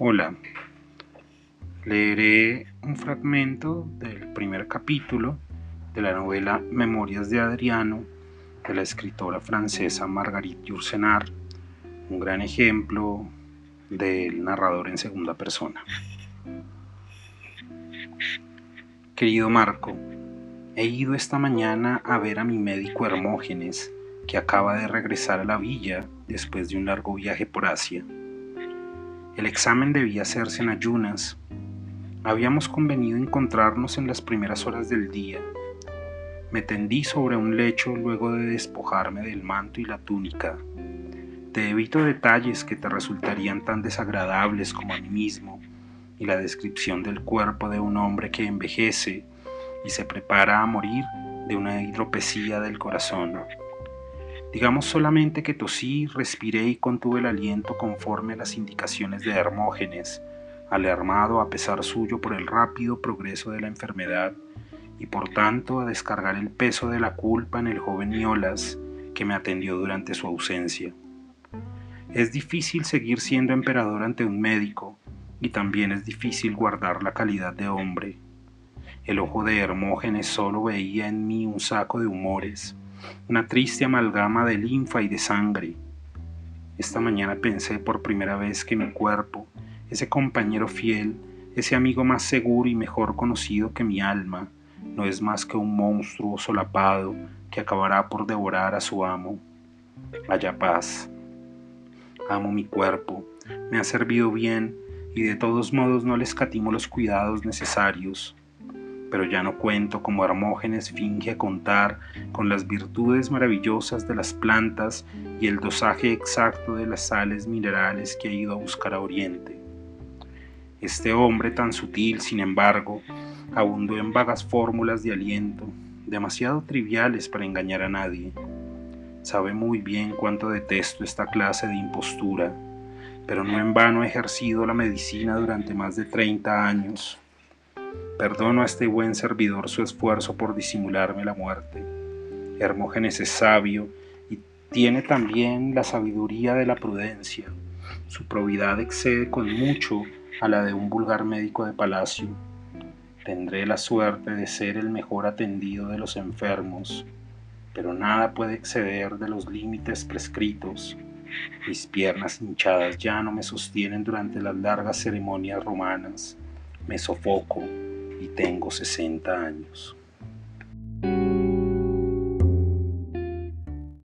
Hola, leeré un fragmento del primer capítulo de la novela Memorias de Adriano de la escritora francesa Marguerite Yourcenar, un gran ejemplo del narrador en segunda persona. Querido Marco, he ido esta mañana a ver a mi médico Hermógenes, que acaba de regresar a la villa después de un largo viaje por Asia. El examen debía hacerse en ayunas. Habíamos convenido encontrarnos en las primeras horas del día. Me tendí sobre un lecho luego de despojarme del manto y la túnica. Te evito detalles que te resultarían tan desagradables como a mí mismo y la descripción del cuerpo de un hombre que envejece y se prepara a morir de una hidropesía del corazón. Digamos solamente que tosí, respiré y contuve el aliento conforme a las indicaciones de Hermógenes, alarmado a pesar suyo por el rápido progreso de la enfermedad y por tanto a descargar el peso de la culpa en el joven Iolas que me atendió durante su ausencia. Es difícil seguir siendo emperador ante un médico y también es difícil guardar la calidad de hombre. El ojo de Hermógenes solo veía en mí un saco de humores una triste amalgama de linfa y de sangre. Esta mañana pensé por primera vez que mi cuerpo, ese compañero fiel, ese amigo más seguro y mejor conocido que mi alma, no es más que un monstruo solapado que acabará por devorar a su amo. Haya paz. Amo mi cuerpo, me ha servido bien y de todos modos no le escatimo los cuidados necesarios pero ya no cuento como Hermógenes finge contar con las virtudes maravillosas de las plantas y el dosaje exacto de las sales minerales que ha ido a buscar a Oriente. Este hombre tan sutil, sin embargo, abundó en vagas fórmulas de aliento, demasiado triviales para engañar a nadie. Sabe muy bien cuánto detesto esta clase de impostura, pero no en vano ha ejercido la medicina durante más de 30 años. Perdono a este buen servidor su esfuerzo por disimularme la muerte. Hermógenes es sabio y tiene también la sabiduría de la prudencia. Su probidad excede con mucho a la de un vulgar médico de palacio. Tendré la suerte de ser el mejor atendido de los enfermos, pero nada puede exceder de los límites prescritos. Mis piernas hinchadas ya no me sostienen durante las largas ceremonias romanas. Me sofoco y tengo 60 años.